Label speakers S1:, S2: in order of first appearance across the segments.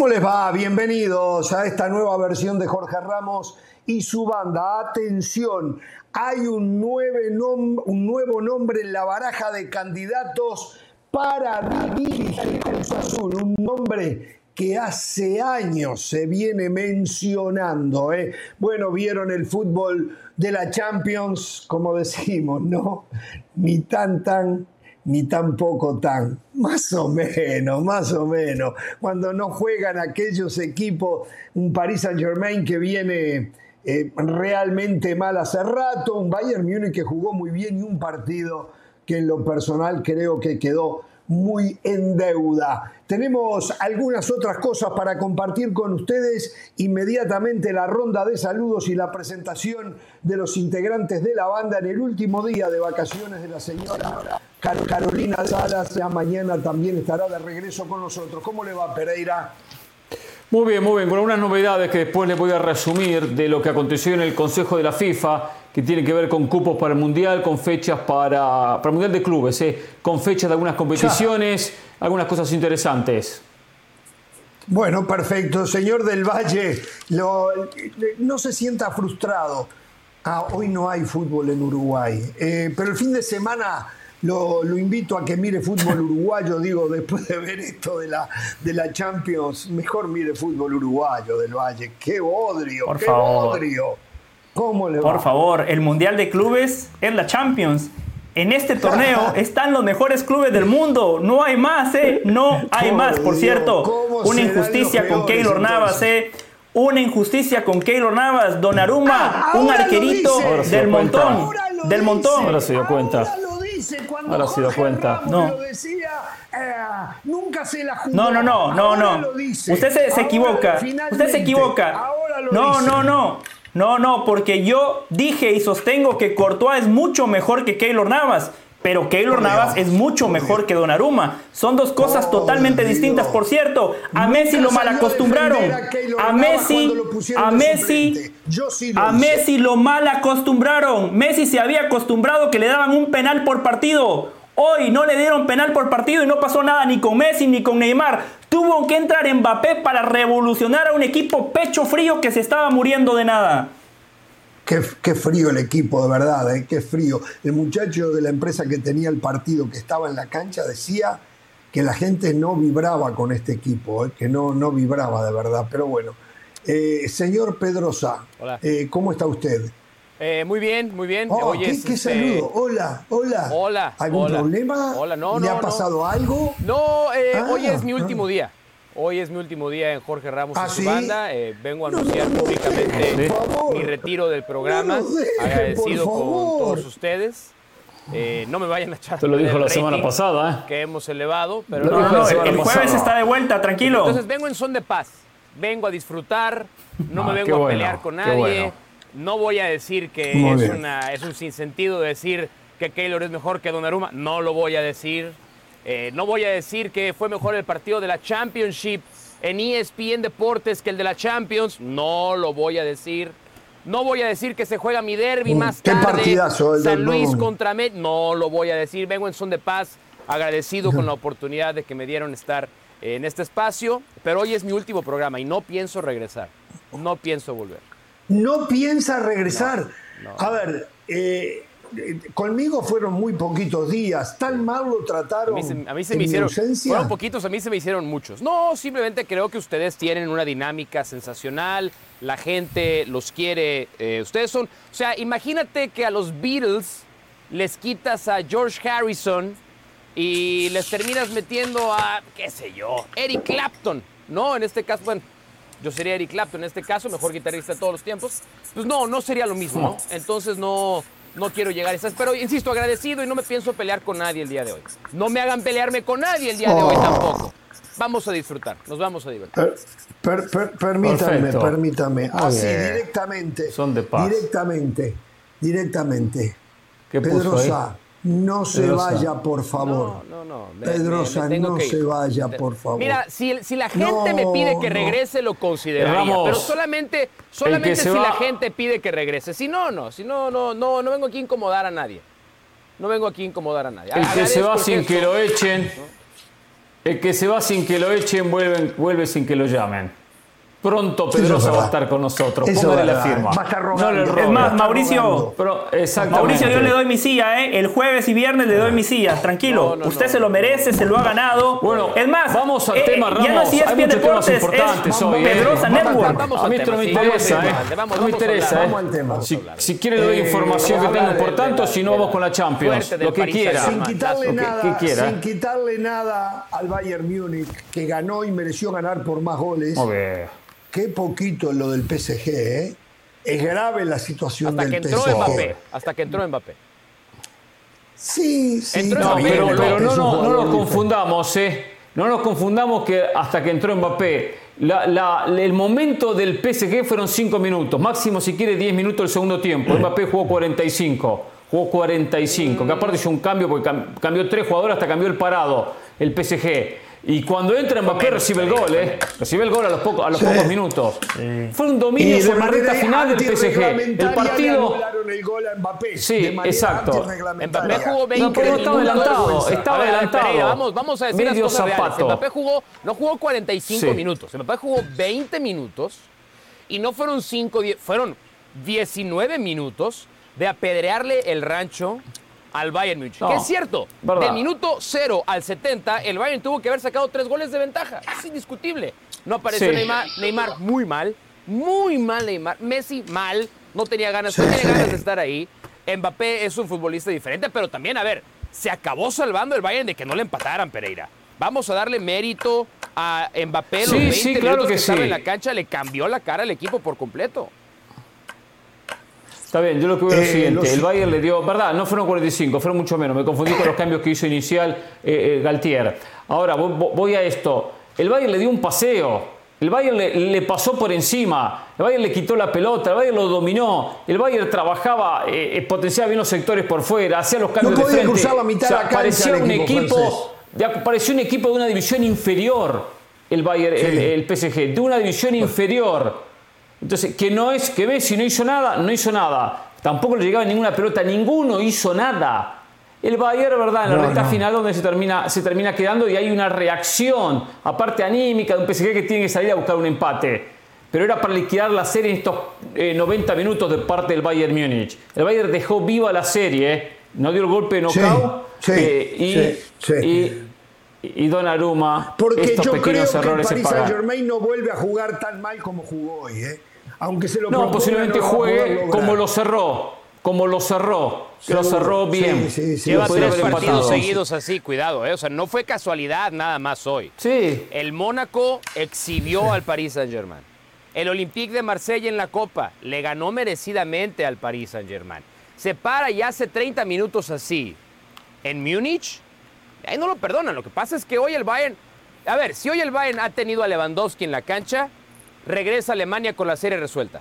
S1: ¿Cómo les va? Bienvenidos a esta nueva versión de Jorge Ramos y su banda. Atención, hay un, nuevo nombre en la baraja de candidatos para dirigir el Azul. Un nombre que hace años se viene mencionando. ¿eh? Bueno, vieron el fútbol de la Champions, como decimos, ¿no? Ni tan tan ni tampoco tan, más o menos, más o menos. Cuando no juegan aquellos equipos, un Paris Saint Germain que viene eh, realmente mal hace rato, un Bayern Múnich que jugó muy bien y un partido que en lo personal creo que quedó muy en deuda. Tenemos algunas otras cosas para compartir con ustedes. Inmediatamente la ronda de saludos y la presentación de los integrantes de la banda en el último día de vacaciones de la señora Carolina Salas. Ya mañana también estará de regreso con nosotros. ¿Cómo le va, Pereira?
S2: Muy bien, muy bien. Con algunas novedades que después les voy a resumir de lo que aconteció en el Consejo de la FIFA que tiene que ver con cupos para el Mundial, con fechas para, para el Mundial de Clubes, ¿eh? con fechas de algunas competiciones, algunas cosas interesantes.
S1: Bueno, perfecto. Señor del Valle, no se sienta frustrado. Ah, hoy no hay fútbol en Uruguay, eh, pero el fin de semana lo, invito a que mire fútbol uruguayo, digo, después de ver esto de la, de la Champions, mejor mire fútbol uruguayo del Valle. ¡Qué bodrio!
S3: Por
S1: ¡Qué
S3: favor.
S1: bodrio! ¿Cómo le
S3: Por favor, el Mundial de Clubes es la Champions. En este torneo están los mejores clubes del mundo. No hay más, ¿eh? No hay más. Por cierto, una injusticia con Keylor Navas, ¿eh? Una injusticia con Keylor Navas. Donaruma, ah, un arquerito del montón. Del montón.
S2: Ahora se dio cuenta. Ahora se dio cuenta.
S1: No. Decía, eh, nunca se la jugó.
S3: No, no, no, no, no. Usted se, se equivoca. Usted se equivoca. No, no, no. No, no, porque yo dije y sostengo que Courtois es mucho mejor que Keylor Navas. Pero Keylor Navas es mucho mejor que Donnarumma. Son dos cosas totalmente distintas, por cierto. A Messi lo malacostumbraron. A Messi, a Messi, a Messi lo mal acostumbraron. Messi se había acostumbrado que le daban un penal por partido. Hoy no le dieron penal por partido y no pasó nada ni con Messi ni con Neymar. Tuvo que entrar Mbappé para revolucionar a un equipo pecho frío que se estaba muriendo de nada.
S1: Qué, frío el equipo, de verdad, ¿eh? qué frío. El muchacho de la empresa que tenía el partido, que estaba en la cancha, decía que la gente no vibraba con este equipo, ¿eh? que no, no vibraba de verdad. Pero bueno, eh, señor Pedrosa, eh, ¿cómo está usted?
S4: Eh, muy bien, muy bien.
S1: Oh, ¿qué, este, saludo? Hola, hola.
S4: Hola.
S1: ¿Algún problema?
S4: Hola, no,
S1: ¿Le ha pasado algo?
S4: No, eh, ah, hoy es mi último día. Hoy es mi último día en Jorge Ramos y ¿Ah, su banda. Eh, vengo a anunciar públicamente mi retiro del programa. agradecido con todos ustedes. no me vayan a echar.
S2: Te lo dijo la semana pasada,
S4: Que hemos elevado. Pero
S3: no, no, el, jueves está de vuelta, tranquilo.
S4: Entonces vengo en son de paz. Vengo a disfrutar. No me ah, vengo a pelear con nadie. No voy a decir que es, una, es, un sinsentido decir que Keylor es mejor que Donnarumma. No lo voy a decir. Eh, no voy a decir que fue mejor el partido de la Championship en ESPN Deportes que el de la Champions. No lo voy a decir. No voy a decir que se juega mi derby mm, más
S1: ¿Qué
S4: tarde.
S1: Partidazo, el
S4: San Luis contra Met. No lo voy a decir. Vengo en son de paz, agradecido con la oportunidad de que me dieron estar en este espacio. Pero hoy es mi último programa y no pienso regresar. No pienso volver
S1: no piensa regresar. A ver, eh, conmigo fueron muy poquitos días, tan mal lo trataron.
S4: A mí se, me hicieron. Fueron poquitos, a mí se me hicieron muchos. No, simplemente creo que ustedes tienen una dinámica sensacional, la gente los quiere. Eh, ustedes son. O sea, imagínate que a los Beatles les quitas a George Harrison y les terminas metiendo a, qué sé yo, Eric Clapton. No, en este caso, bueno, yo sería Eric Clapton en este caso, mejor guitarrista de todos los tiempos. Pues no, no sería lo mismo, ¿no? Entonces no, no quiero llegar a esas. Pero insisto, agradecido y no me pienso pelear con nadie el día de hoy. No me hagan pelearme con nadie el día de hoy oh. tampoco. Vamos a disfrutar, nos vamos a divertir.
S1: permítame, permítame. Así, directamente. Son de paz. Directamente, directamente. ¿Qué Pedro Sá, no se vaya, por favor. No, no, no. Pedrosa, no se vaya, por favor.
S4: Mira, si, la gente me pide que regrese, lo consideraría. pero solamente, solamente si la gente pide que regrese. Si no, no. Si no, no, no, no vengo aquí a incomodar a nadie. No vengo aquí a incomodar a nadie.
S2: El que se va sin que lo echen. El que se va sin que lo echen, vuelve, vuelve sin que lo llamen. Pronto Pedrosa va a estar con nosotros. Póngale la firma.
S3: Va a estar no es más, Mauricio. Mauricio, yo le doy mi silla, ¿eh? El jueves y viernes le doy mi silla. Tranquilo. Usted se lo merece, se lo ha ganado.
S2: Bueno, es más, vamos al eh, tema, Ramos. Ya no es ESPN Deportes, es
S3: hoy, ¿eh? Pedrosa Network.
S2: a mí esto no me interesa, ¿eh? No me interesa, ¿eh? Si, si quiere le doy eh, información que tengo por tanto, si no vamos con la Champions. Lo que quiera.
S1: Sin quitarle nada, sin quitarle nada al Bayern Múnich, que ganó y mereció ganar por más goles. Qué poquito lo del PSG, ¿eh? Es grave la situación
S4: hasta
S1: del
S4: que entró Mbappé, hasta que entró Mbappé.
S1: Sí, sí.
S2: no, pero, no, no, no, nos confundamos, ¿eh? No nos confundamos que hasta que entró Mbappé. el momento del PSG fueron 5 minutos, máximo si quiere 10 minutos el segundo tiempo. Mbappé jugó 45, jugó 45, que aparte hizo un cambio porque cambió tres jugadores hasta cambió el parado, el PSG. Y cuando entra Mbappé recibe el gol, ¿eh? Recibe el gol a los, pocos, a los pocos minutos. Fue un dominio sobre la recta final del PSG. El partido.
S1: el gol a Mbappé,
S2: sí, exacto.
S4: Mbappé jugó 20 no,
S2: minutos. estaba adelantado. Estaba adelantado.
S4: vamos, vamos a decir Medio las cosas zapato. Mbappé jugó, no jugó 45 minutos. Mbappé jugó 20 minutos. Y no fueron 5, fueron 19 minutos de apedrearle el rancho al Bayern Múnich. que es cierto, del minuto 0 al 70, el Bayern tuvo que haber sacado tres goles de ventaja. Es indiscutible. No apareció Neymar, Neymar muy mal, muy mal Neymar. Messi mal, no tenía ganas, no tenía ganas de estar ahí. Mbappé es un futbolista diferente, pero también, a ver, se acabó salvando el Bayern de que no le empataran, Pereira. Vamos a darle mérito a Mbappé. Los 20 claro que, que estaba en la cancha le cambió la cara al equipo por completo.
S2: Está bien, yo lo que veo es lo eh, siguiente. El Bayern le dio, verdad, no fueron 45, fueron mucho menos. Me confundí con los cambios que hizo inicial eh, eh, Galtier. Ahora, voy a esto. El Bayern le dio un paseo. El Bayern le, pasó por encima. El Bayern le quitó la pelota. El Bayern lo dominó. El Bayern trabajaba, potenciaba bien los sectores por fuera, hacía los cambios
S1: no
S2: de frente.
S1: cruzar la mitad de la
S2: parecía un equipo, pareció un equipo de una división inferior. El Bayern, el PSG, de una división inferior. Entonces, que no es que Messi no hizo nada, no hizo nada. Tampoco le llegaba ninguna pelota, ninguno hizo nada. El Bayern, ¿verdad? En la recta final donde se termina, se termina quedando y hay una reacción, aparte anímica, de un PSG que tiene que salir a buscar un empate. Pero era para liquidar la serie en estos 90 eh, minutos de parte del Bayern Múnich. El Bayern dejó viva la serie, ¿eh? no dio el golpe de knockout.
S1: Sí, eh,
S2: sí, y, y, y Donnarumma,
S1: Porque
S2: estos
S1: yo
S2: pequeños
S1: creo
S2: errores
S1: que el Paris Saint Germain no vuelve a jugar tan mal como jugó hoy. ¿eh? Aunque se lo
S2: No, posiblemente juegue como lo cerró, como lo cerró, lo cerró bien.
S4: Sí, sí, Lleva tres partidos seguidos así, cuidado, ¿eh? o sea, no fue casualidad nada más hoy.
S2: Sí.
S4: El Mónaco exhibió al Paris Saint-Germain. El Olympique de Marsella en la Copa le ganó merecidamente al Paris Saint-Germain. Se para y hace 30 minutos así. En Múnich, ahí no lo perdonan. Lo que pasa es que hoy el Bayern, a ver, si hoy el Bayern ha tenido a Lewandowski en la cancha, regresa a Alemania con la serie resuelta.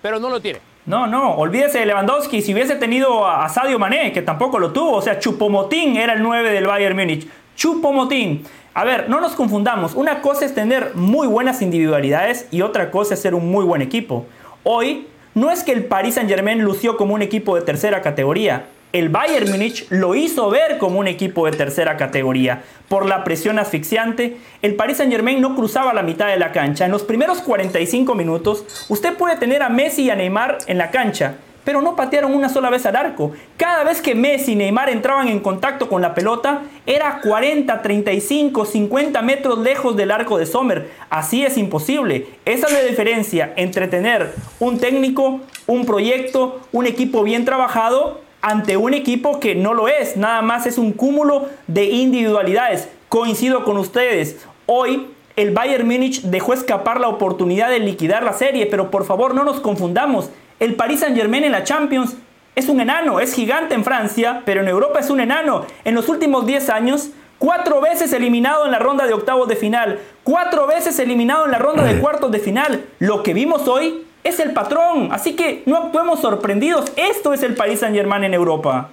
S4: Pero no lo tiene.
S3: No, no, olvídese de Lewandowski. Si hubiese tenido a Sadio Mané, que tampoco lo tuvo, o sea, Chupomotín era el 9 del Bayern Múnich. Chupomotín. A ver, no nos confundamos. Una cosa es tener muy buenas individualidades y otra cosa es ser un muy buen equipo. Hoy, no es que el Paris Saint-Germain lució como un equipo de tercera categoría el Bayern Múnich lo hizo ver como un equipo de tercera categoría. Por la presión asfixiante, el Paris Saint-Germain no cruzaba la mitad de la cancha. En los primeros 45 minutos, usted puede tener a Messi y a Neymar en la cancha, pero no patearon una sola vez al arco. Cada vez que Messi y Neymar entraban en contacto con la pelota, era 40, 35, 50 metros lejos del arco de Sommer. Así es imposible. Esa es la diferencia entre tener un técnico, un proyecto, un equipo bien trabajado ante un equipo que no lo es, nada más es un cúmulo de individualidades. Coincido con ustedes, hoy el Bayern Múnich dejó escapar la oportunidad de liquidar la serie, pero por favor no nos confundamos, el Paris Saint-Germain en la Champions es un enano, es gigante en Francia, pero en Europa es un enano. En los últimos 10 años, cuatro veces eliminado en la ronda de octavos de final, cuatro veces eliminado en la ronda de cuartos de final. Lo que vimos hoy es el patrón. Así que no actuemos sorprendidos. Esto es el Paris Saint Germain en Europa.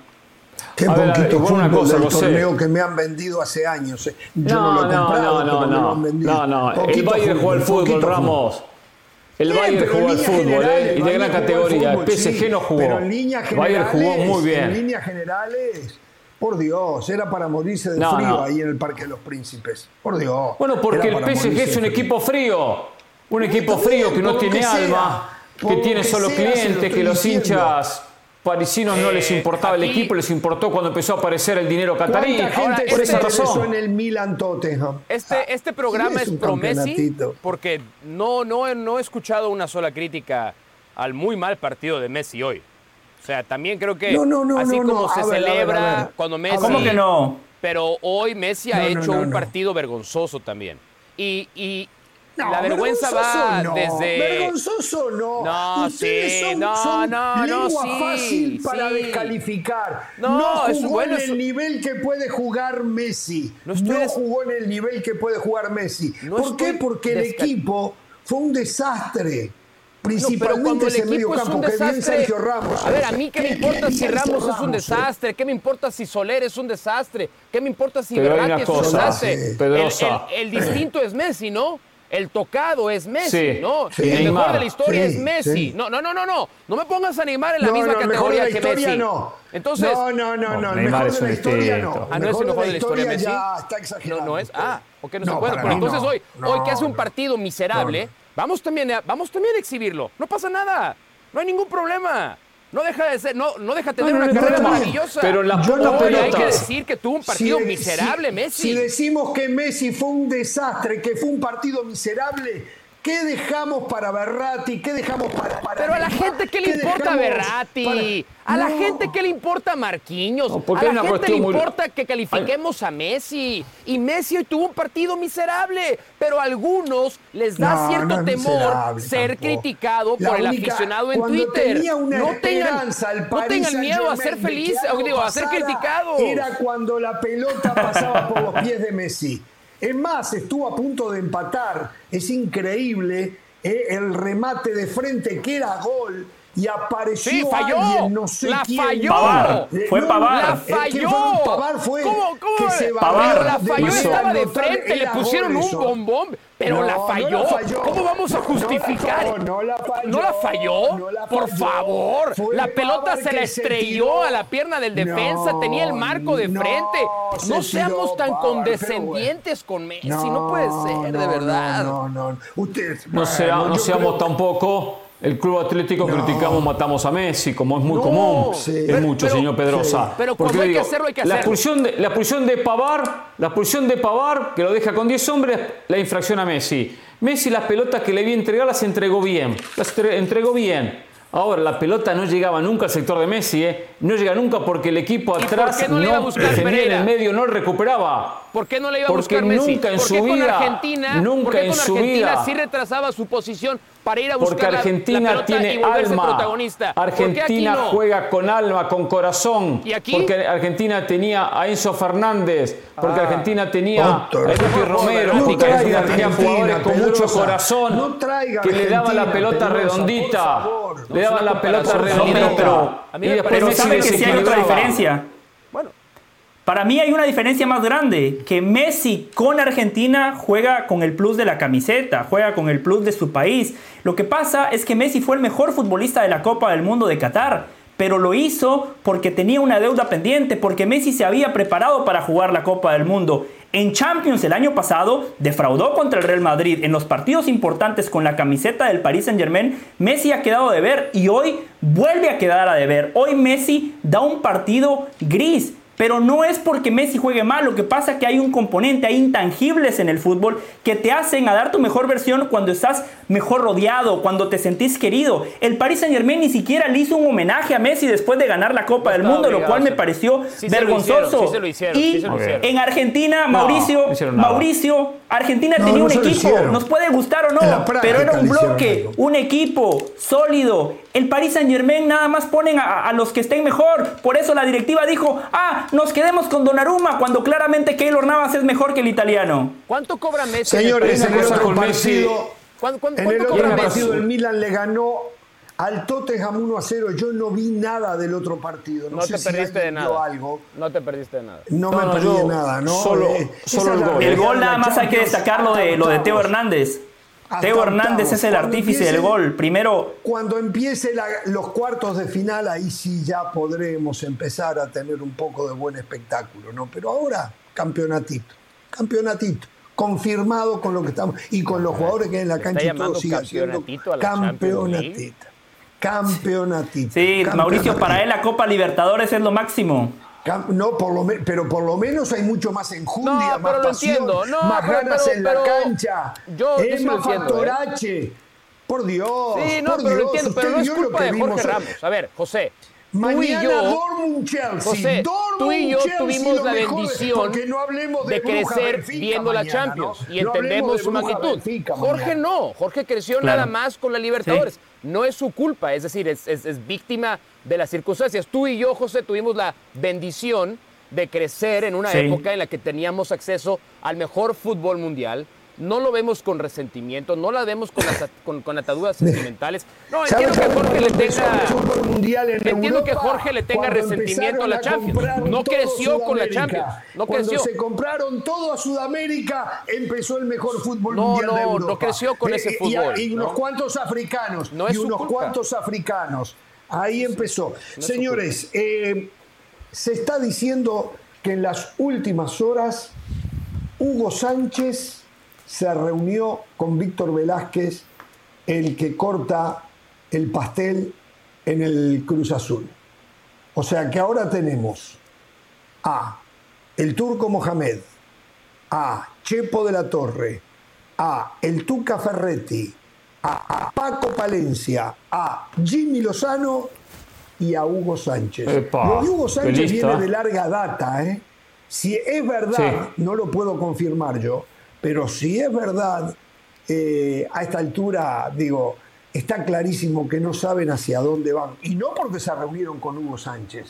S1: Qué poquito fútbol una cosa, del torneo que me han vendido hace años. Eh. Yo no, no, lo he comprado,
S2: no, no, no, no, no, El Bayern jugó al fútbol, Ramos. El Bayern jugó al fútbol eh, y de gran categoría. el PSG no jugó.
S1: Pero en líneas generales,
S2: Bayern jugó muy bien.
S1: En líneas generales, Por Dios, era para morirse de frío ahí en el Parque de los Príncipes. Por Dios.
S2: Bueno, porque el PSG es un equipo frío. Un equipo frío que no tiene alma, que tiene solo clientes, que los hinchas parisinos no les importaba el equipo, les importó cuando empezó a aparecer el dinero catarí.
S1: Ahora, por esa razón. en el Milan Tottenham.
S4: Este, este programa es, pro Messi porque no, no, no he escuchado una sola crítica al muy mal partido de Messi hoy. O sea, también creo que así como se celebra cuando Messi...
S3: ¿Cómo que no?
S4: Pero hoy Messi ha hecho un partido vergonzoso también. Y, y la vergüenza va desde.
S1: Vergonzoso no. No, Ustedes sí, son, no, no, no, sí, fácil para descalificar. No, no jugó bueno, en el nivel que puede jugar Messi. No, jugó en el nivel que puede jugar Messi. ¿Por qué? Porque el equipo fue un desastre. Principalmente ese medio campo, que bien Sergio Ramos.
S4: A ver, a mí qué me importa si Ramos es un desastre, qué me importa si Soler es un desastre, qué me importa si Verratti es un desastre. el distinto es Messi, ¿no? El tocado es Messi, ¿no? el mejor de la historia es Messi. No, no, no, no, no. No me pongas a animar en la misma categoría que Messi.
S1: No.
S4: Entonces,
S1: no, no, no, no. El mejor de la historia no.
S4: Ah, no es el mejor de la historia Messi. Ya está exagerado. No, no es. Ah, ok, no, se puede. Pero entonces hoy, hoy que hace un partido miserable, vamos también, a, vamos también a exhibirlo. No pasa nada. No hay ningún problema. No deja de ser, no, no deja de tener una carrera maravillosa.
S2: Pero la
S4: pelota. Hay que decir que tuvo un partido miserable, Messi.
S1: Si decimos que Messi fue un desastre, que fue un partido miserable, ¿Qué dejamos para Berratti? ¿Qué dejamos para, para
S4: Pero a la gente, ¿qué le importa Berratti? A la gente, ¿qué le importa Marquinhos? a la gente le importa que califiquemos a Messi. Y Messi hoy tuvo un partido miserable. Pero a algunos les da cierto temor ser criticado por el aficionado en Twitter. no, tengan, no tengan miedo a ser felices, digo, a ser criticados.
S1: Era cuando la pelota pasaba por los pies de Messi. Es más, estuvo a punto de empatar. Es increíble eh, el remate de frente que era gol y apareció
S4: sí, falló.
S1: alguien, no sé
S4: la
S1: quién.
S4: Falló. Pavar.
S3: Fue Pavar.
S4: La falló.
S1: Pavar fue
S4: ¿Cómo, cómo? Que se Pavar. La falló, estaba de frente, le pusieron un bombón. Pero la, falló. ¿Cómo vamos a justificar?
S1: No, la falló.
S4: ¿No la falló? Por favor. la pelota se la estrelló a la pierna del defensa. Tenía el marco de frente. No seamos tan condescendientes con Messi. No, puede ser, de verdad.
S1: No, no, no. Ustedes,
S2: no, no seamos tampoco el Club Atlético criticamos, matamos a Messi, como es muy común. es mucho, señor Pedrosa.
S4: Pero cuando hay que hacerlo, hay que hacerlo.
S2: La expulsión, de, la expulsión de Pavar, la expulsión de Pavar, que lo deja con 10 hombres, la infracción a Messi. Messi las pelotas que le vi entregar las entregó bien. Las entregó bien. Ahora, la pelota no llegaba nunca al sector de Messi, ¿eh? No llega nunca porque el equipo atrás no, le en el medio, no recuperaba.
S4: ¿Por qué no le iba a buscar Messi?
S2: Nunca en su vida,
S4: Argentina,
S2: nunca en su vida.
S4: sí retrasaba su posición para ir a buscar
S2: Porque Argentina
S4: la,
S2: tiene
S4: y
S2: alma.
S4: protagonista.
S2: Argentina juega con alma, con corazón.
S4: ¿Y aquí?
S2: Porque Argentina tenía a Enzo Fernández, porque ah. Argentina tenía a Enrique Romero, porque Argentina tenía jugadores con mucho corazón que le daban la pelota redondita. Le daban la pelota redondita.
S3: Pero sabe que sí hay otra diferencia. Para mí hay una diferencia más grande, que Messi con Argentina juega con el plus de la camiseta, juega con el plus de su país. Lo que pasa es que Messi fue el mejor futbolista de la Copa del Mundo de Qatar, pero lo hizo porque tenía una deuda pendiente, porque Messi se había preparado para jugar la Copa del Mundo. En Champions el año pasado defraudó contra el Real Madrid. En los partidos importantes con la camiseta del Paris Saint Germain, Messi ha quedado de ver y hoy vuelve a quedar a deber. Hoy Messi da un partido gris. Pero no es porque Messi juegue mal, lo que pasa es que hay un componente, hay intangibles en el fútbol que te hacen a dar tu mejor versión cuando estás mejor rodeado, cuando te sentís querido. El Paris Saint Germain ni siquiera le hizo un homenaje a Messi después de ganar la Copa del Mundo, lo cual me pareció vergonzoso. y en Argentina, Mauricio, Mauricio, Argentina tenía un equipo, nos puede gustar o no, pero era un bloque, un equipo sólido. El Paris Saint Germain nada más ponen a, a los que estén mejor. Por eso la directiva dijo, ah, nos quedemos con Donnarumma cuando claramente Keylor Navas es mejor que el italiano.
S4: ¿Cuánto cobra Messi?
S1: Señores, en el otro partido, en el otro partido el Milan le ganó al Tottenham 1 a 0. Yo no vi nada del otro partido.
S4: No, te perdiste de nada. Algo. No te perdiste de nada.
S1: No, me perdí de nada, ¿no?
S2: Solo,
S1: eh,
S2: solo el
S3: gol. El gol nada más hay que destacar lo de, lo de Teo Hernández. Teo Hernández es el artífice del gol. Primero.
S1: Cuando empiece los cuartos de final, ahí sí ya podremos empezar a tener un poco de buen espectáculo, ¿no? Pero ahora, campeonatito. Campeonatito. Confirmado con lo que estamos. Y con los jugadores que hay en la cancha y todo sigue siendo campeonatito. Campeonatito.
S3: Sí, Mauricio, para él la Copa Libertadores es lo máximo.
S1: No, por lo pero por lo menos hay mucho más enjundia, no, más pero pasión, no, más ganas en la cancha. Yo, es más factor ¿eh? Por Dios.
S4: Sí, no, pero lo entiendo, pero no es culpa de Jorge Ramos. A ver, José.
S1: Mañana tú y yo, Chelsea.
S4: José, tú y yo tuvimos la bendición de, crecer viendo la Champions y entendemos su magnitud. Jorge no, Jorge creció nada más con la Libertadores. No es su culpa, es decir, es, es víctima de las circunstancias. Tú y yo, José, tuvimos la bendición de crecer en una época en la que teníamos acceso al mejor fútbol mundial, no lo vemos con resentimiento, no la vemos con, con, ataduras sentimentales. No, entiendo que Jorge le tenga. entiendo que Jorge le tenga resentimiento a la Champions. No creció con la Champions. No
S1: cuando se compraron todo a Sudamérica, empezó el mejor fútbol mundial
S4: no,
S1: de Europa.
S4: No, creció con ese fútbol.
S1: Y, unos cuantos africanos. y unos cuantos africanos. Ahí empezó. Señores, eh, se está diciendo que en las últimas horas Hugo Sánchez se reunió con Víctor Velázquez, el que corta el pastel en el Cruz Azul. O sea que ahora tenemos a el turco Mohamed, a Chepo de la Torre, a el Tuca Ferretti, a, Paco Palencia, a Jimmy Lozano y a Hugo Sánchez. Lo de Hugo Sánchez viene de larga data, ¿eh? Si es verdad, no lo puedo confirmar yo, pero si es verdad, eh, a esta altura, digo, está clarísimo que no saben hacia dónde van. Y no porque se reunieron con Hugo Sánchez,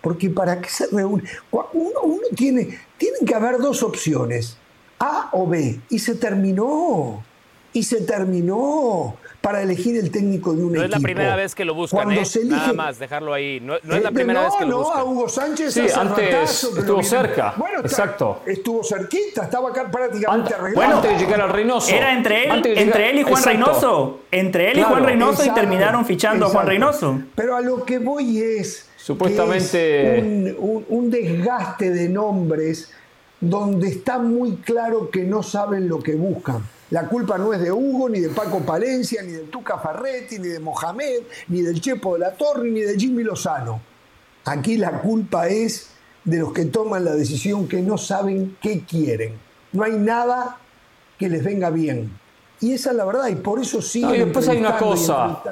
S1: porque para qué se reúnen. Uno, uno tiene, tienen que haber dos opciones, A o B, y se terminó. Y se terminó para elegir el técnico de un equipo.
S4: No es la primera vez que lo buscan, ¿eh? nada más dejarlo ahí. No, es la eh, primera vez que lo buscan.
S1: No, a Hugo Sánchez
S2: sí, antes estuvo cerca. Bueno, exacto.
S1: Estuvo cerquita, estaba acá prácticamente
S2: arreglado. Bueno, antes de llegar al Reynoso.
S3: Era entre él, entre él y Juan Reynoso. Entre él y Juan Reynoso y terminaron fichando a Juan Reynoso.
S1: Pero a lo que voy es
S2: supuestamente
S1: un, un desgaste de nombres donde está muy claro que no saben lo que buscan. La culpa no es de Hugo, ni de Paco Palencia, ni de Tuca Ferretti, ni de Mohamed, ni del Chepo de la Torre, ni de Jimmy Lozano. Aquí la culpa es de los que toman la decisión que no saben qué quieren. No hay nada que les venga bien. Y esa es la verdad, y por eso sí.
S2: y después hay una cosa.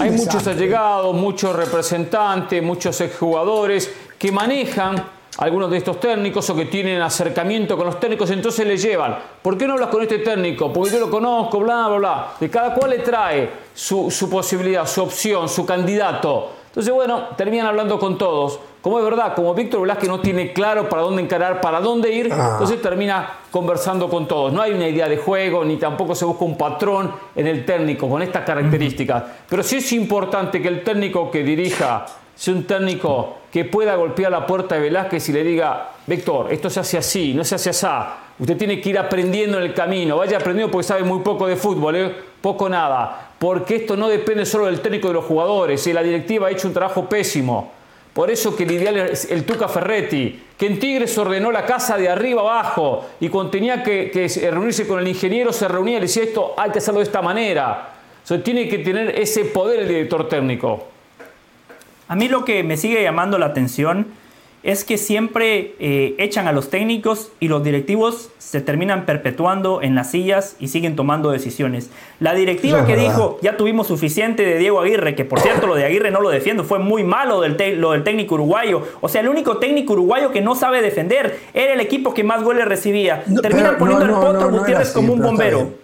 S2: hay muchos allegados, muchos representantes, muchos exjugadores que manejan algunos de estos técnicos o que tienen acercamiento con los técnicos, entonces le llevan, ¿por qué no hablas con este técnico? Porque yo lo conozco, bla, bla, bla. De cada cual le trae su, posibilidad, su opción, su candidato. Entonces, bueno, terminan hablando con todos. Como es verdad, como Víctor Velázquez no tiene claro para dónde encarar, para dónde ir, ah. entonces termina conversando con todos. No hay una idea de juego, ni tampoco se busca un patrón en el técnico con estas características. Pero sí es importante que el técnico que dirija sea un técnico que pueda golpear la puerta de Velázquez y le diga, Víctor, esto se hace así, no se hace así. Usted tiene que ir aprendiendo en el camino. Vaya aprendiendo porque sabe muy poco de fútbol, ¿eh? poco nada. Porque esto no depende solo del técnico de los jugadores. Y la directiva ha hecho un trabajo pésimo. Por eso que el ideal es el Tuca Ferretti, que en Tigres ordenó la casa de arriba abajo y cuando tenía que, reunirse con el ingeniero se reunía y le decía esto hay que hacerlo de esta manera. O tiene que tener ese poder el director técnico.
S3: A mí lo que me sigue llamando la atención es que siempre eh, echan a los técnicos y los directivos se terminan perpetuando en las sillas y siguen tomando decisiones. La directiva que dijo, ya tuvimos suficiente de Diego Aguirre, que por cierto lo de Aguirre no lo defiendo, fue muy malo del lo del técnico uruguayo. O sea, el único técnico uruguayo que no sabe defender era el equipo que más goles recibía. Terminan poniendo al Potro Gutiérrez como un bombero.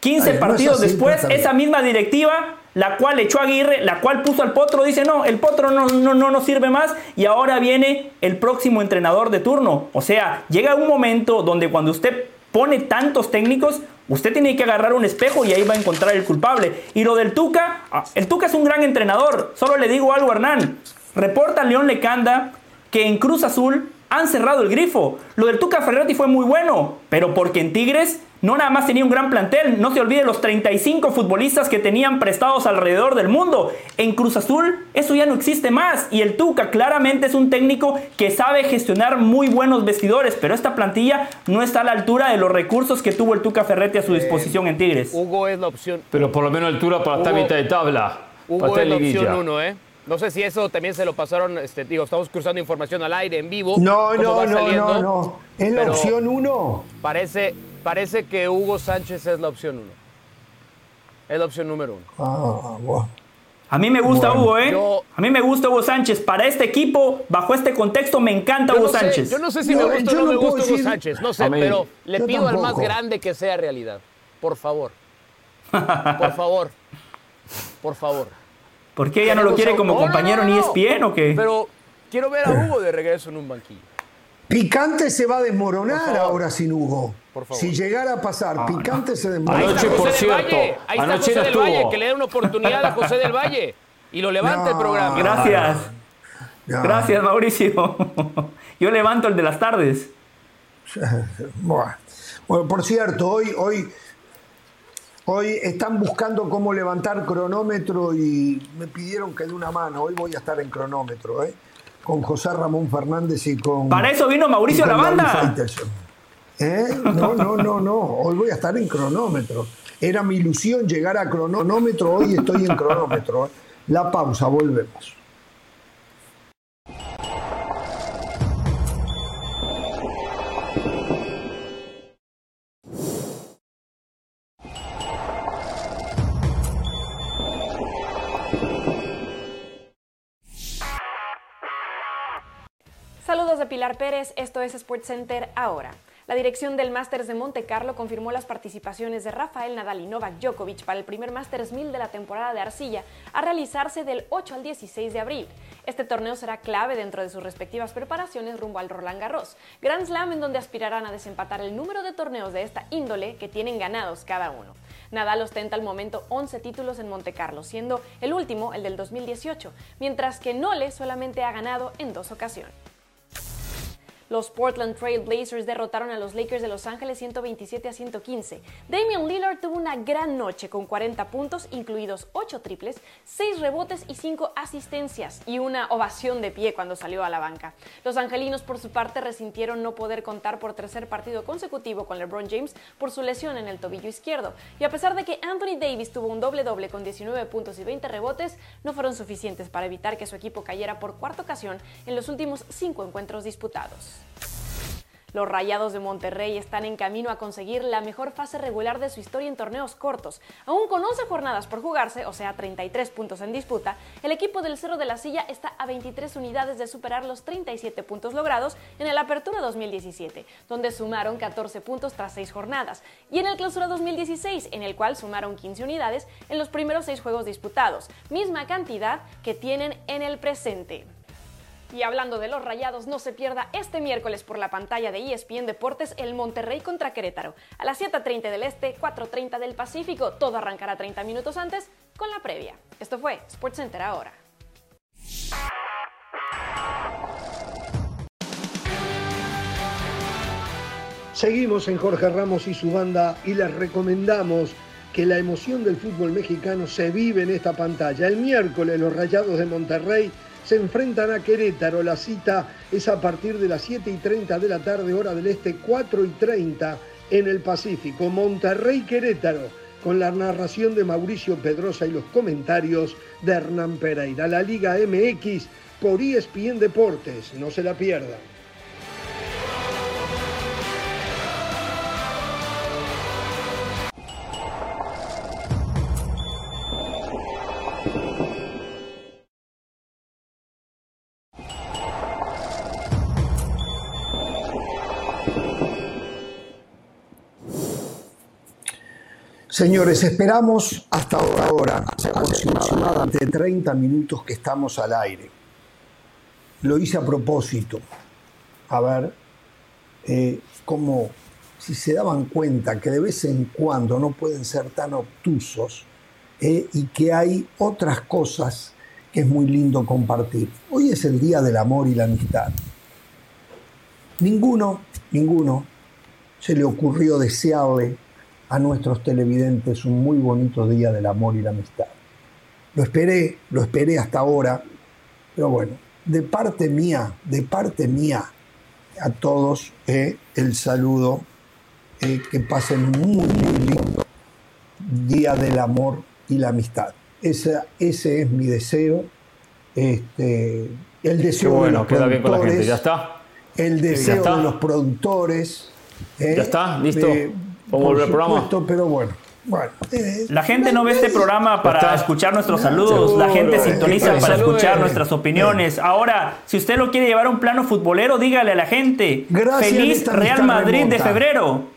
S3: 15 partidos después, esa misma directiva la cual echó a Aguirre, la cual puso al Potro, dice, no, el Potro no, no, no nos sirve más y ahora viene el próximo entrenador de turno. O sea, llega un momento donde cuando usted pone tantos técnicos, usted tiene que agarrar un espejo y ahí va a encontrar el culpable. Y lo del Tuca, ah, el Tuca es un gran entrenador. Solo le digo algo, Hernán. Reporta León Lecanda que en Cruz Azul han cerrado el grifo. Lo del Tuca Ferretti fue muy bueno, pero porque en Tigres no nada más tenía un gran plantel, no se olvide los 35 futbolistas que tenían prestados alrededor del mundo. En Cruz Azul eso ya no existe más y el Tuca claramente es un técnico que sabe gestionar muy buenos vestidores, pero esta plantilla no está a la altura de los recursos que tuvo el Tuca Ferretti a su disposición en Tigres.
S4: Hugo es la opción.
S2: Pero por lo menos altura para estar mitad de tabla.
S4: Hugo es la opción uno, ¿eh? No sé si eso también se lo pasaron, este, digo, estamos cruzando información al aire en vivo.
S1: No, no, no, no, no. Es la opción uno.
S4: Parece, Parece que Hugo Sánchez es la opción uno. Es la opción número uno.
S3: Ah, A mí me gusta Hugo, ¿eh? a mí me gusta Hugo Sánchez. Para este equipo, bajo este contexto, me encanta Hugo Sánchez.
S4: yo no sé si me gusta o no, me gusta Hugo Sánchez. No sé, pero le pido al más grande que sea realidad. Por favor. Por favor. Por favor.
S3: ¿Por qué ella no lo quiere como compañero ni ESPN o qué?
S4: Pero quiero ver a Hugo de regreso en un banquillo.
S1: Picante se va a desmoronar ahora sin Hugo. Si llegara a pasar, ah, Picante se desmorona.
S2: Anoche, por cierto,
S4: ahí está José del Valle, que le dé una oportunidad a José del Valle y lo levanta el programa.
S3: Gracias. Gracias, Mauricio. Yo levanto el de las tardes.
S1: Bueno, por cierto, hoy, hoy, hoy están buscando cómo levantar cronómetro y me pidieron que dé una mano. Hoy voy a estar en cronómetro, ¿eh? con José Ramón Fernández y con.
S3: Para eso vino Mauricio la banda.
S1: ¿Eh? No, no, no, no. Hoy voy a estar en cronómetro. Era mi ilusión llegar a cronómetro. Hoy estoy en cronómetro. ¿eh? La pausa, volvemos.
S5: Pérez, esto es SportsCenter ahora. La dirección del Masters de Monte Carlo confirmó las participaciones de Rafael Nadal y Novak Djokovic para el primer Masters 1000 de la temporada de arcilla a realizarse del 8 al 16 de abril. Este torneo será clave dentro de sus respectivas preparaciones rumbo al Roland Garros, Grand Slam en donde aspirarán a desempatar el número de torneos de esta índole que tienen ganados cada uno. Nadal ostenta al momento 11 títulos en Monte Carlo, siendo el último el del 2018, mientras que Nole solamente ha ganado en dos ocasiones. Los Portland Trail Blazers derrotaron a los Lakers de Los Ángeles 127 a 115. Damian Lillard tuvo una gran noche con 40 puntos, incluidos 8 triples, 6 rebotes y 5 asistencias, y una ovación de pie cuando salió a la banca. Los angelinos, por su parte, resintieron no poder contar por tercer partido consecutivo con LeBron James por su lesión en el tobillo izquierdo. Y a pesar de que Anthony Davis tuvo un doble-doble con 19 puntos y 20 rebotes, no fueron suficientes para evitar que su equipo cayera por cuarta ocasión en los últimos 5 encuentros disputados. Los Rayados de Monterrey están en camino a conseguir la mejor fase regular de su historia en torneos cortos. Aún con 11 jornadas por jugarse, o sea 33 puntos en disputa, el equipo del Cerro de la Silla está a 23 unidades de superar los 37 puntos logrados en el Apertura 2017, donde sumaron 14 puntos tras 6 jornadas, y en el Clausura 2016, en el cual sumaron 15 unidades en los primeros 6 juegos disputados, misma cantidad que tienen en el presente. Y hablando de los rayados, no se pierda este miércoles por la pantalla de ESPN Deportes el Monterrey contra Querétaro. A las 7.30 del Este, 4.30 del Pacífico. Todo arrancará 30 minutos antes con la previa. Esto fue SportsCenter ahora.
S1: Seguimos en Jorge Ramos y su banda y les recomendamos que la emoción del fútbol mexicano se vive en esta pantalla. El miércoles los Rayados de Monterrey se enfrentan a Querétaro. La cita es a partir de las 7 y 30 de la tarde, hora del este, 4 y 30 en el Pacífico. Monterrey Querétaro, con la narración de Mauricio Pedrosa y los comentarios de Hernán Pereira. La Liga MX por ESPN Deportes, no se la pierdan. Señores, esperamos hasta ahora, aproximadamente 30 minutos que estamos al aire. Lo hice a propósito. A ver, eh, como si se daban cuenta que de vez en cuando no pueden ser tan obtusos eh, y que hay otras cosas que es muy lindo compartir. Hoy es el Día del Amor y la Amistad. ninguno, ninguno se le ocurrió desearle a nuestros televidentes un muy bonito día del amor y la amistad. Lo esperé, lo esperé hasta ahora, pero bueno, de parte mía, de parte mía, a todos eh, el saludo, eh, que pasen un muy, lindo día del amor y la amistad. ese es mi deseo. Este, el deseo
S2: bueno, de los queda bien con la gente, ya está.
S1: El deseo de los productores.
S2: Eh, ya está, listo. Vamos a volver al programa.
S1: Pero bueno.
S3: la gente no ve este programa para escuchar nuestros saludos, la gente sintoniza para escuchar nuestras opiniones. Ahora, si usted lo quiere llevar a un plano futbolero, dígale a la gente, feliz Real Madrid de febrero.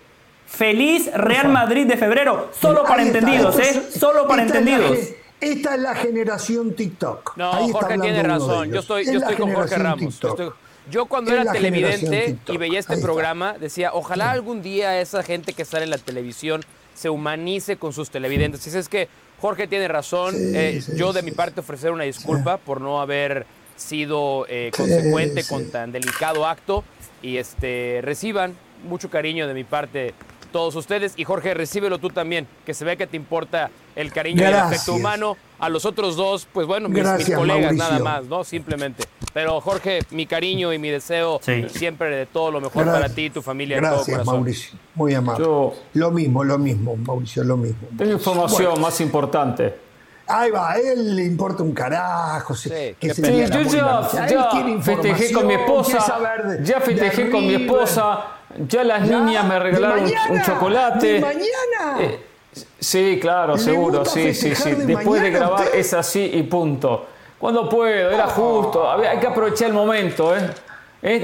S3: Feliz Real Madrid de febrero, solo para entendidos, ¿eh? Solo para entendidos.
S1: esta es la generación TikTok.
S4: No, Jorge tiene razón. Yo estoy, yo estoy con Jorge Ramos. yo cuando era televidente y veía este programa, decía, ojalá algún día esa gente que sale en la televisión se humanice con sus televidentes. Y es que Jorge tiene razón. Eh, yo de mi parte ofrecer una disculpa por no haber sido eh, consecuente con tan delicado acto y este reciban mucho cariño de mi parte todos ustedes. Y Jorge, recíbelo tú también, que se ve que te importa el cariño y el afecto humano. A los otros dos, pues bueno, mis, colegas nada más, ¿no? Simplemente. Pero Jorge, mi cariño y mi deseo siempre de todo lo mejor para ti y tu familia.
S1: Gracias, Mauricio. Muy amable. lo mismo, lo mismo, Mauricio, lo mismo.
S2: Tengo información más importante.
S1: Ahí va, a él le importa un carajo. Sí,
S2: que se yo ya, ya festejé con mi esposa. ya festejé con mi esposa ya las niñas me regalaron un chocolate.
S1: ¿De mañana? Eh,
S2: sí, claro, seguro, sí, sí, sí. Después de grabar es así y punto. Cuando puedo, era justo. Hay que aprovechar el momento, ¿eh? En,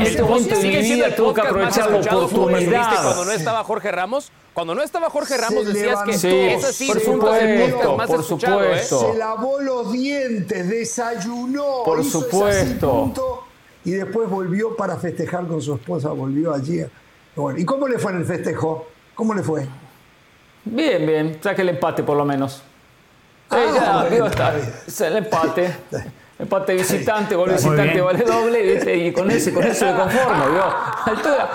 S2: este momento de mi vida tuve que aprovechar la oportunidad.
S4: Cuando no estaba Jorge Ramos, cuando no estaba Jorge Ramos decías que
S2: sí, es así, por supuesto, más por ¿eh? supuesto.
S1: Se lavó los dientes, desayunó,
S2: por supuesto
S1: y después volvió para festejar con su esposa, volvió allí. ¿Y cómo le fue en el festejo? ¿Cómo le fue?
S2: Bien, bien, saque el empate por lo menos. Ah, ya, el empate. Empate visitante, gol visitante vale doble, y con ese, con eso me conformo, ¿vio? Altura,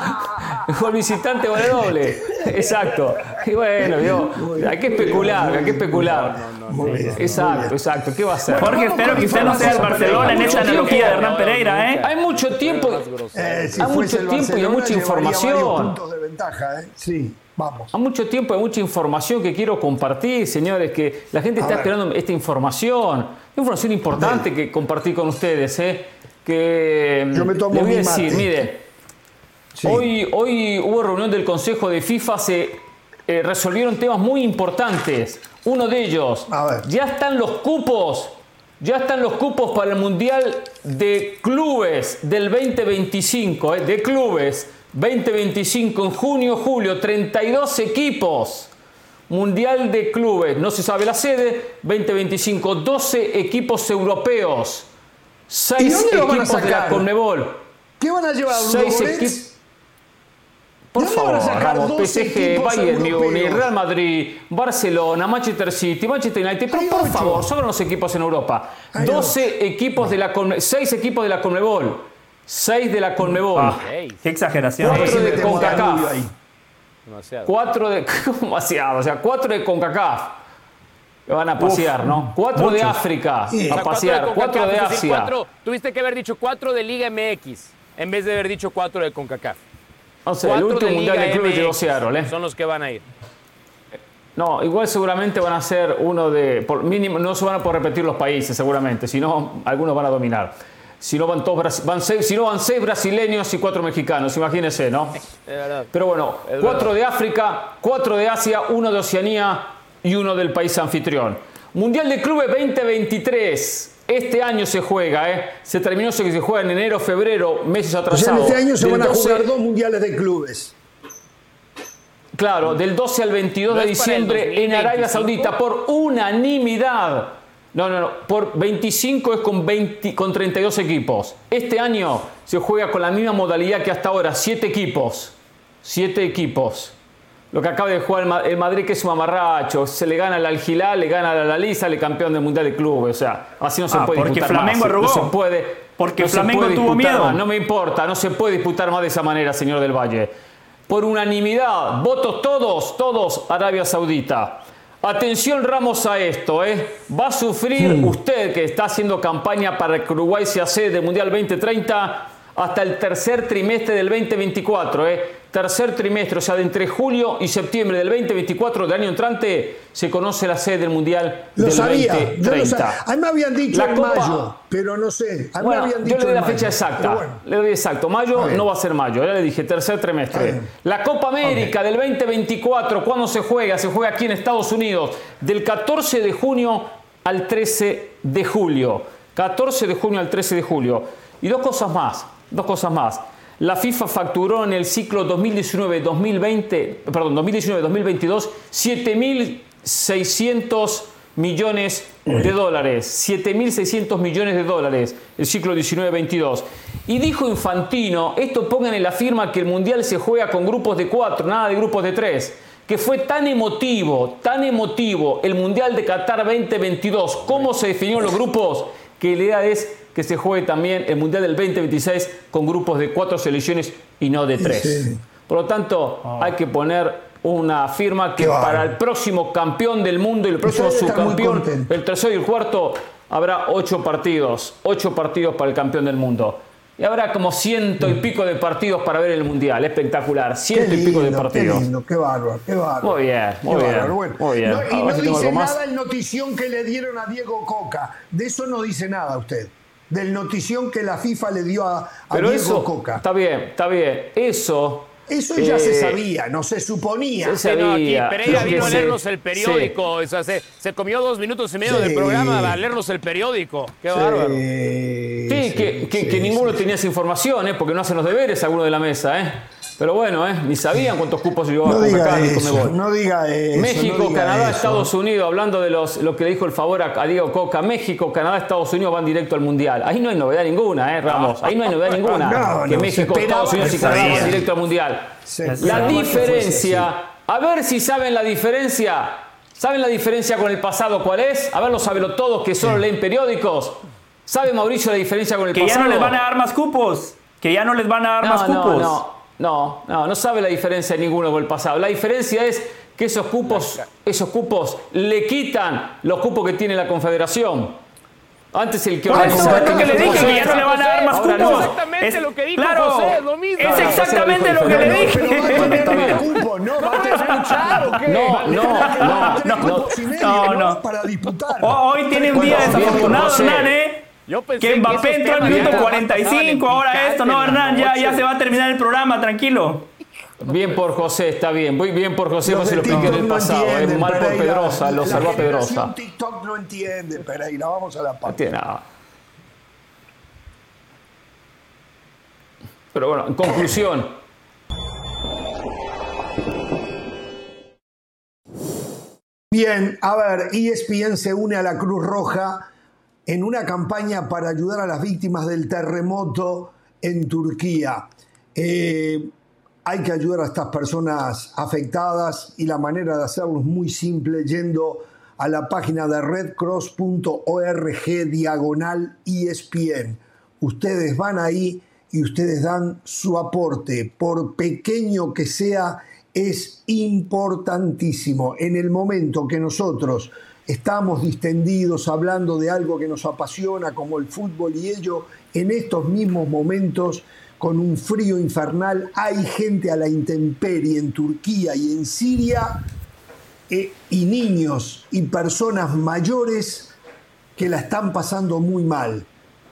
S2: gol visitante vale doble. Exacto. Y bueno, ¿vio? Hay que especular, hay que especular. Exacto, exacto. ¿Qué va a hacer?
S3: Jorge, espero que usted no sea el Barcelona en esta analogía de Hernán Pereira, ¿eh?
S2: Hay mucho tiempo, eh, hay mucho tiempo y hay mucha información.
S1: de ventaja, ¿eh? Sí. Vamos.
S2: Hay mucho tiempo y mucha información que quiero compartir, señores, que la gente está esperando esta información. Información importante que compartir con ustedes, ¿eh? Que
S1: Yo me tomo
S2: le voy a decir, mire, hoy, hoy hubo reunión del Consejo de FIFA, se eh, resolvieron temas muy importantes. Uno de ellos, ya están los cupos, ya están los cupos para el Mundial de Clubes del 2025, ¿eh? de clubes 2025 en junio, julio, 32 equipos. Mundial de Clubes, no se sabe la sede, 2025, 12 equipos europeos, 6 equipos de la Conmebol.
S1: ¿Qué van a llevar?
S2: ¿Seis equipos? Por favor, vamos, PSG, Bayern Múnich, Real Madrid, Barcelona, Manchester City, Manchester United, pero por favor, son los equipos en Europa. 12 equipos de la 6 equipos de la Conmebol, 6 de la Conmebol. Ah,
S3: qué exageración.
S2: 4 de CONCACAF. Demasiado. Cuatro de. Demasiado. O sea, cuatro de CONCACAF. Que van a pasear, ¿no? Cuatro de África a pasear. Cuatro de, Asia.
S4: tuviste que haber dicho cuatro de Liga MX en vez de haber dicho cuatro de CONCACAF.
S2: O sea, el último Mundial de Clubes llegó Seattle, ¿eh?
S4: Son los que van a ir.
S2: No, igual seguramente van a ser uno de. Por mínimo, no se van a poder repetir los países, seguramente. Si no, algunos van a dominar. Si no van todos van seis, si no van seis brasileños y cuatro mexicanos, imagínense, ¿no? Pero bueno, cuatro de África, cuatro de Asia, uno de Oceanía y uno del país anfitrión. Mundial de Clubes 2023. Este año se juega, ¿eh? Se terminó eso que se juega en enero, febrero, meses atrasados.
S1: este año se van a jugar dos mundiales de clubes.
S2: Claro, del 12 al 22 de diciembre en Arabia Saudita por unanimidad. No, no, no. Por 25 es con, 20, con 32 equipos. Este año se juega con la misma modalidad que hasta ahora. Siete equipos. Siete equipos. Lo que acaba de jugar el Madrid, que es un mamarracho. Se le gana al Algilal, le gana a la Lisa, le campeón del Mundial de Clubes. O sea, así no se ah, puede
S3: porque Flamengo
S2: más. No se puede.
S3: Porque Flamengo tuvo miedo.
S2: no me importa, no se puede disputar más de esa manera, señor del Valle. Por unanimidad, votos todos, todos, Arabia Saudita. Atención Ramos a esto, ¿eh? Va a sufrir usted que está haciendo campaña para que Uruguay sea sede del Mundial 2030 hasta el tercer trimestre del 2024. ¿eh? Tercer trimestre, o sea, de entre julio y septiembre del 2024 del año entrante, se conoce la sede del Mundial
S1: lo
S2: del
S1: sabía, 2030. A mí me habían dicho en mayo, pero no sé. A mí
S2: bueno,
S1: me habían
S2: dicho
S1: yo le doy
S2: la fecha exacta. Le doy exacto. Mayo no va a ser mayo, ya le dije, tercer trimestre. La Copa América del 2024, ¿cuándo se juega? Se juega aquí en Estados Unidos, del 14 de junio al 13 de julio. 14 de junio al 13 de julio. Y dos cosas más. Dos cosas más. La FIFA facturó en el ciclo 2019-2020, perdón, 2019-2022 7.600 millones de dólares. 7.600 millones de dólares el ciclo 19-22. Y dijo Infantino, esto pongan en la firma que el Mundial se juega con grupos de cuatro, nada de grupos de tres. Que fue tan emotivo, tan emotivo el Mundial de Qatar 2022, cómo se definieron los grupos, que la idea es que se juegue también el Mundial del 2026 con grupos de cuatro selecciones y no de tres. Por lo tanto, ah. hay que poner una firma que para el próximo campeón del mundo y el próximo subcampeón, el tercero y el cuarto, habrá ocho partidos, ocho partidos para el campeón del mundo. Y habrá como ciento y pico de partidos para ver el Mundial. Espectacular. Ciento y pico de partidos.
S1: Qué lindo, qué bárbaro, qué bárbaro.
S2: Muy bien, muy bien. muy bien.
S1: y no dice nada el notición que le dieron a Diego Coca. De eso no dice nada usted del notición que la FIFA le dio a, Pero Diego eso, Coca.
S2: Está bien, está bien. Eso.
S1: Eso ya se eh, sabía, no se suponía.
S4: Se sabía. Pereira vino a leernos el periódico. se, comió dos minutos y medio del programa a leernos el periódico. Qué bárbaro.
S2: Sí, que, que, ninguno tenía esa información, ¿eh? porque no hacen los deberes alguno de la mesa. ¿eh? Pero bueno, ¿eh? ni sabían cuántos cupos llevaba
S1: no diga eso, No diga eso.
S2: México, Canadá, Estados Unidos, hablando de los, lo que le dijo el favor a, Diego Coca, México, Canadá, Estados Unidos van directo al Mundial. Ahí no hay novedad ninguna, ¿eh, Ramos? Ahí no hay novedad ninguna. que México, Estados Unidos y Canadá van directo al Mundial. la diferencia, a ver si saben la diferencia. ¿Saben la diferencia con el pasado cuál es? A ver, lo saben todos que solo leen periódicos. ¿Sabe Mauricio la diferencia con el pasado?
S3: Que ya no les van a dar más cupos. Que ya no les van a dar más cupos. No,
S2: no, no, no sabe la diferencia de ninguno con el pasado. La diferencia es que esos cupos, esos cupos le quitan los cupos que tiene la Confederación. Antes el que
S3: organizaba. Es lo que le dije, que ya no le van a dar más cupos.
S4: Es exactamente lo que dijo claro, José, lo mismo.
S3: Es exactamente lo que le dije.
S1: No, va a escuchar o qué?
S2: No, no, no,
S3: no, no,
S1: Para disputar.
S3: Hoy tiene un día desafortunado, Hernán, ¿eh? Yo pensé que Mbappé entró al minuto 45, ahora esto, no, Hernán, ya, ya se va a terminar el programa, tranquilo.
S2: Bien por José, está bien. Muy bien por José, pues se lo expliqué en el pasado. es mal por Pedrosa, lo salvó a Pedrosa.
S1: TikTok no entiende, Pereira. Vamos a la parte. No.
S2: Pero bueno, en conclusión.
S1: Bien, a ver, ESPN se une a la Cruz Roja en una campaña para ayudar a las víctimas del terremoto en Turquía. Eh, hay que ayudar a estas personas afectadas y la manera de hacerlo es muy simple yendo a la página de redcross.org diagonal ESPN. Ustedes van ahí y ustedes dan su aporte, por pequeño que sea, es importantísimo. En el momento que nosotros estamos distendidos hablando de algo que nos apasiona como el fútbol y ello, en estos mismos momentos, con un frío infernal, hay gente a la intemperie en Turquía y en Siria, eh, y niños y personas mayores que la están pasando muy mal.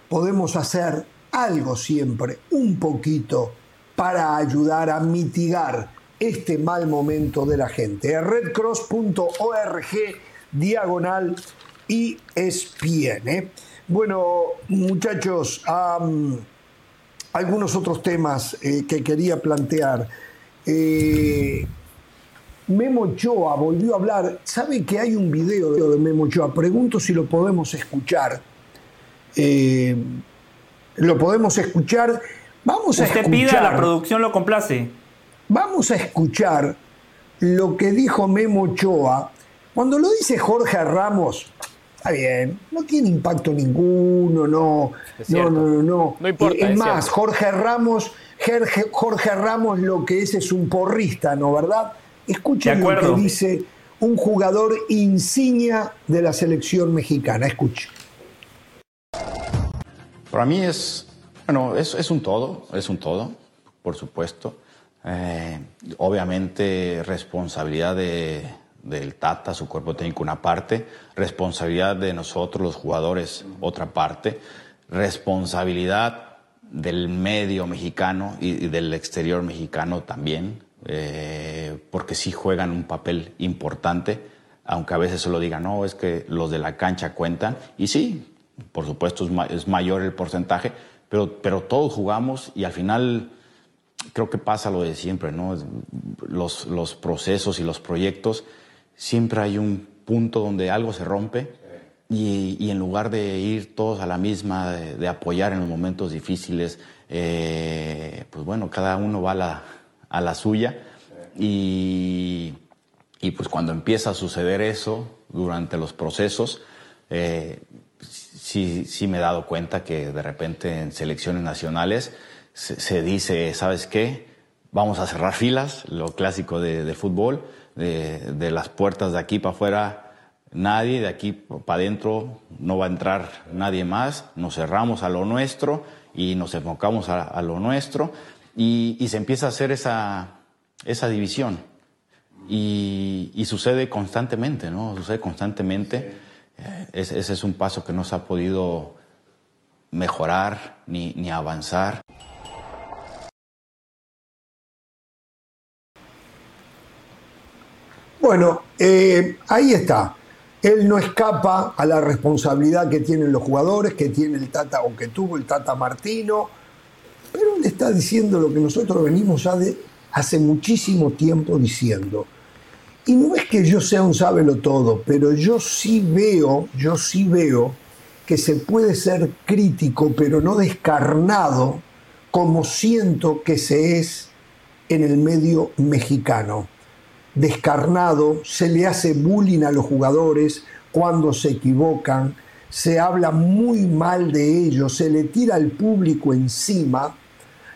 S1: Podemos hacer algo siempre, un poquito, para ayudar a mitigar este mal momento de la gente. Redcross.org diagonal y ESPN. ¿eh? Bueno, muchachos, algunos otros temas eh, que quería plantear. Eh, Memo Ochoa volvió a hablar. ¿Sabe que hay un video de Memo Ochoa? Pregunto si lo podemos escuchar. lo podemos escuchar. Vamos a
S3: Usted pida, la producción lo complace.
S1: Vamos a escuchar lo que dijo Memo Ochoa cuando lo dice Jorge Ramos, Está bien, no tiene impacto ninguno, no, no, no, no,
S4: no. importa.
S1: es, más, Jorge Ramos, Jorge, Ramos lo que es es un porrista, ¿no? ¿Verdad? Escuchen lo que dice un jugador insignia de la selección mexicana. Escuche.
S6: Para mí es, bueno, es, es un todo, es un todo, por supuesto. Eh, obviamente responsabilidad de, del Tata, su cuerpo técnico, una parte, responsabilidad de nosotros, los jugadores, otra parte, responsabilidad del medio mexicano y, del exterior mexicano también, eh, porque sí juegan un papel importante, aunque a veces se lo digan, no, es que los de la cancha cuentan, y sí, por supuesto es, mayor el porcentaje, pero, pero todos jugamos y al final creo que pasa lo de siempre, ¿no? Los, los procesos y los proyectos siempre hay un punto donde algo se rompe y, en lugar de ir todos a la misma, de, apoyar en los momentos difíciles, eh, pues bueno, cada uno va a la, a la suya y, y, pues cuando empieza a suceder eso durante los procesos, eh, sí, sí me he dado cuenta que de repente en selecciones nacionales se, dice, ¿sabes qué? Vamos a cerrar filas, lo clásico de, de fútbol de, las puertas de aquí para afuera nadie, de aquí para adentro no va a entrar nadie más, nos cerramos a lo nuestro y nos enfocamos a, lo nuestro y, se empieza a hacer esa, esa división. Y, sucede constantemente, ¿no? Sucede constantemente. Eh, ese, es un paso que no se ha podido mejorar ni, ni avanzar.
S1: Bueno, eh, ahí está. Él no escapa a la responsabilidad que tienen los jugadores, que tiene el Tata o que tuvo el Tata Martino, pero él está diciendo lo que nosotros venimos ya de hace muchísimo tiempo diciendo. Y no es que yo sea un sábelo todo, pero yo sí veo, yo sí veo que se puede ser crítico, pero no descarnado, como siento que se es en el medio mexicano descarnado, se le hace bullying a los jugadores cuando se equivocan, se habla muy mal de ellos, se le tira al público encima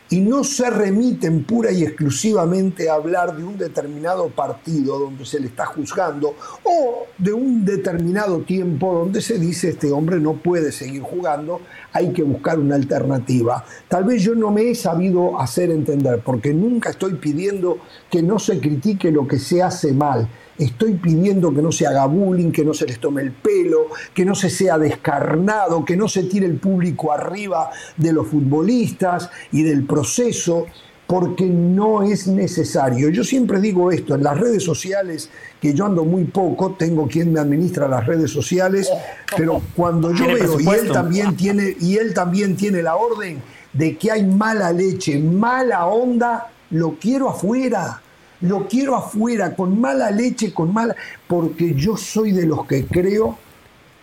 S1: y no se remiten pura y exclusivamente a hablar de un determinado partido donde se le está juzgando o de un determinado tiempo donde se dice este hombre no puede seguir jugando, hay que buscar una alternativa. Tal vez yo no me he sabido hacer entender porque nunca estoy pidiendo que no se critique lo que se hace mal Estoy pidiendo que no se haga bullying, que no se les tome el pelo, que no se sea descarnado, que no se tire el público arriba de los futbolistas y del proceso, porque no es necesario. Yo siempre digo esto, en las redes sociales, que yo ando muy poco, tengo quien me administra las redes sociales, pero cuando yo veo, y él, también tiene, y él también tiene la orden de que hay mala leche, mala onda, lo quiero afuera lo quiero afuera, con mala leche, con mala, porque yo soy de los que creo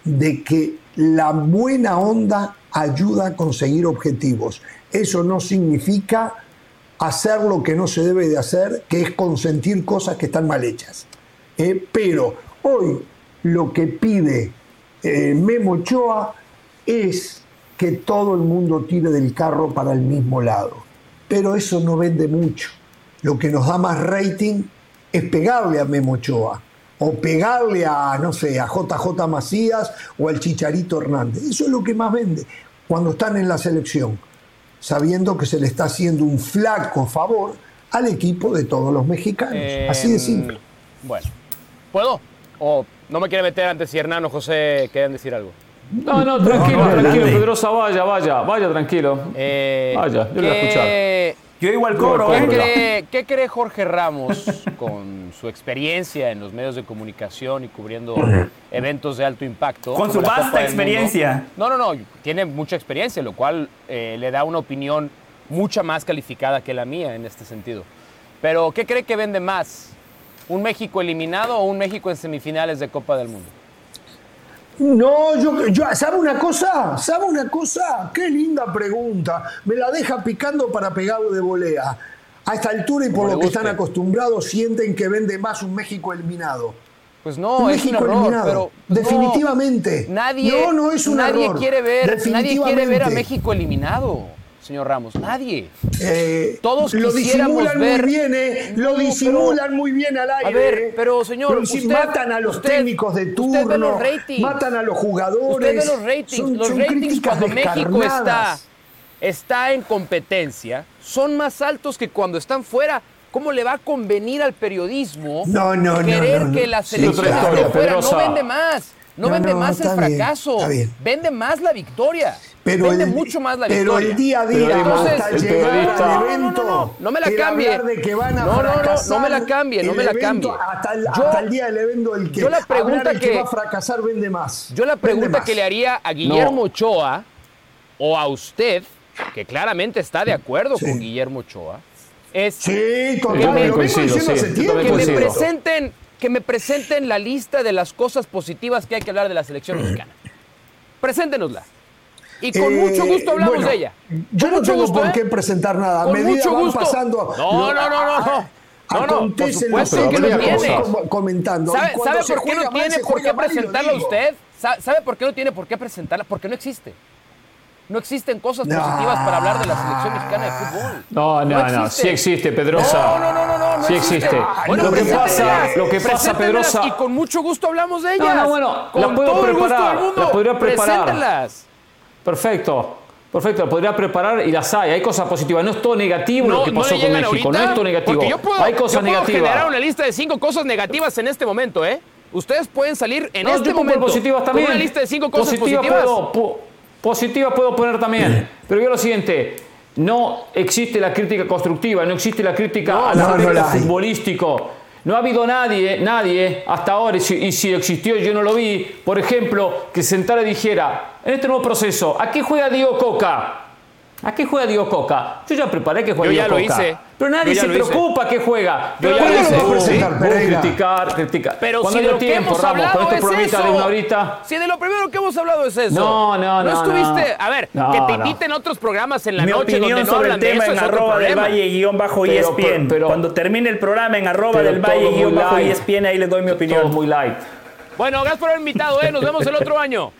S1: de que la buena onda ayuda a conseguir objetivos. Eso no significa hacer lo que no se debe de hacer, que es consentir cosas que están mal hechas. Eh, pero hoy lo que pide eh, Memo Ochoa es que todo el mundo tire del carro para el mismo lado. Pero eso no vende mucho lo que nos da más rating es pegarle a Memo Ochoa o pegarle a, no sé, a JJ Macías o al Chicharito Hernández. Eso es lo que más vende cuando están en la selección, sabiendo que se le está haciendo un flaco favor al equipo de todos los mexicanos. Así de simple.
S4: Bueno, ¿puedo? ¿O no me quiere meter antes si Hernán o José quieren decir algo?
S2: No, no, tranquilo, tranquilo, Pedrosa, vaya, vaya, vaya, tranquilo. Eh, vaya, yo voy a escuchar.
S3: Yo igual cobro.
S4: ¿Qué cree, Jorge Ramos con su experiencia en los medios de comunicación y cubriendo eventos de alto impacto?
S3: Con su vasta experiencia.
S4: No, no, no, tiene mucha experiencia, lo cual eh, le da una opinión mucha más calificada que la mía en este sentido. Pero, ¿qué cree que vende más? ¿Un México eliminado o un México en semifinales de Copa del Mundo?
S1: No, yo, yo, ¿sabe una cosa? ¿Sabe una cosa? Qué linda pregunta. Me la deja picando para pegarlo de volea. A esta altura y por lo que están acostumbrados, sienten que vende más un México eliminado.
S4: Pues no, es un pero
S1: definitivamente.
S4: nadie,
S1: no, no es un
S4: nadie
S1: error.
S4: Quiere ver, nadie quiere ver a México eliminado, señor Ramos. Nadie.
S1: Eh, Todos lo disimulan muy bien, ¿eh? Lo disimulan muy bien al aire.
S4: A ver, ¿eh? pero señor,
S1: usted, matan a los técnicos de turno, usted ve los ratings, matan a los jugadores.
S4: Usted ve los ratings, los ratings cuando México está está en competencia, son más altos que cuando están fuera. ¿Cómo le va a convenir al periodismo
S1: no, no,
S4: querer que la selección esté fuera? No vende más. No, vende más el fracaso. vende más la victoria. Pero vende mucho más la
S1: victoria. Pero el día a día
S4: Entonces, evento. No, me la cambie. no, no, no, no me la cambie, no me la cambie.
S1: Hasta el, hasta el, día del evento, el que,
S4: yo la pregunta que,
S1: va a fracasar vende más.
S4: Yo la pregunta que le haría a Guillermo Ochoa o a usted, que claramente está de acuerdo con Guillermo Ochoa, es
S1: sí, que,
S4: me, que me presenten que me presenten la lista de las cosas positivas que hay que hablar de la selección mexicana. Preséntenosla. Y con eh, mucho gusto hablamos de ella.
S1: yo no tengo por ¿eh? qué presentar nada.
S4: Con mucho gusto.
S1: pasando.
S4: No, no, no, no, no. No, no, por supuesto que no tiene.
S1: Comentando.
S4: ¿Sabe, ¿sabe por qué no tiene por qué presentarla usted? ¿Sabe por qué no tiene por qué presentarla? Porque no existe. No existen cosas positivas para hablar de la selección mexicana de fútbol.
S2: No, no, no, sí existe, Pedrosa.
S4: No, no, no, no, no
S2: sí existe.
S4: Bueno,
S2: lo que pasa, lo que pasa, Pedrosa.
S4: Y con mucho gusto hablamos de ellas.
S2: No, no, bueno,
S4: con
S2: la puedo
S4: todo
S2: preparar.
S4: El mundo.
S2: La podría preparar. Perfecto. Perfecto, la podría preparar y las hay. Hay cosas positivas. No es todo negativo lo que pasó con México.
S4: Ahorita,
S2: no es todo negativo.
S4: Yo puedo,
S2: hay cosas
S4: yo puedo
S2: negativas.
S4: generar una lista de cinco cosas negativas en este momento, ¿eh? Ustedes pueden salir en
S2: no,
S4: este
S2: yo
S4: momento
S2: positivas también.
S4: con una lista de cinco cosas
S2: Positiva
S4: positivas.
S2: Puedo, positiva puedo poner también. Pero yo lo siguiente, no existe la crítica constructiva, no existe la crítica
S1: no,
S2: al
S1: no,
S2: aspecto
S1: no
S2: futbolístico. No ha habido nadie, nadie hasta ahora, y si, y si existió yo no lo vi, por ejemplo, que sentara y dijera, en este nuevo proceso, ¿a qué juega Diego Coca? ¿A qué juega Diego Coca? Yo ya preparé que juegue
S4: Yo ya
S2: Diego
S4: lo
S2: Coca.
S4: hice.
S2: Pero nadie se preocupa que juega.
S4: Yo ya lo
S2: ¿cuándo
S4: hice.
S2: vos
S1: Sí.
S2: criticar, criticar.
S4: Pero
S2: Cuando
S4: si de lo que
S2: tiempo,
S4: hemos
S2: Ramos,
S4: hablado
S2: con este
S4: es eso.
S2: de una horita.
S4: Si de lo primero que hemos hablado es eso.
S2: No, no, no,
S4: estuviste.
S2: no.
S4: A ver,
S2: No,
S4: que te inviten otros programas en la
S3: Mi
S4: noche
S3: opinión
S4: donde no
S3: sobre el
S4: de
S3: tema
S4: eso
S3: en arroba del valle guion bajo
S2: Pero,
S3: ESPN.
S2: pero-
S3: Cuando termine el programa en arroba del valle guion bajo. ESPN, ahí les doy mi
S2: Todo
S3: opinión.
S2: muy light.
S4: Bueno, gracias por haber invitado, ¿eh? Nos vemos el otro año.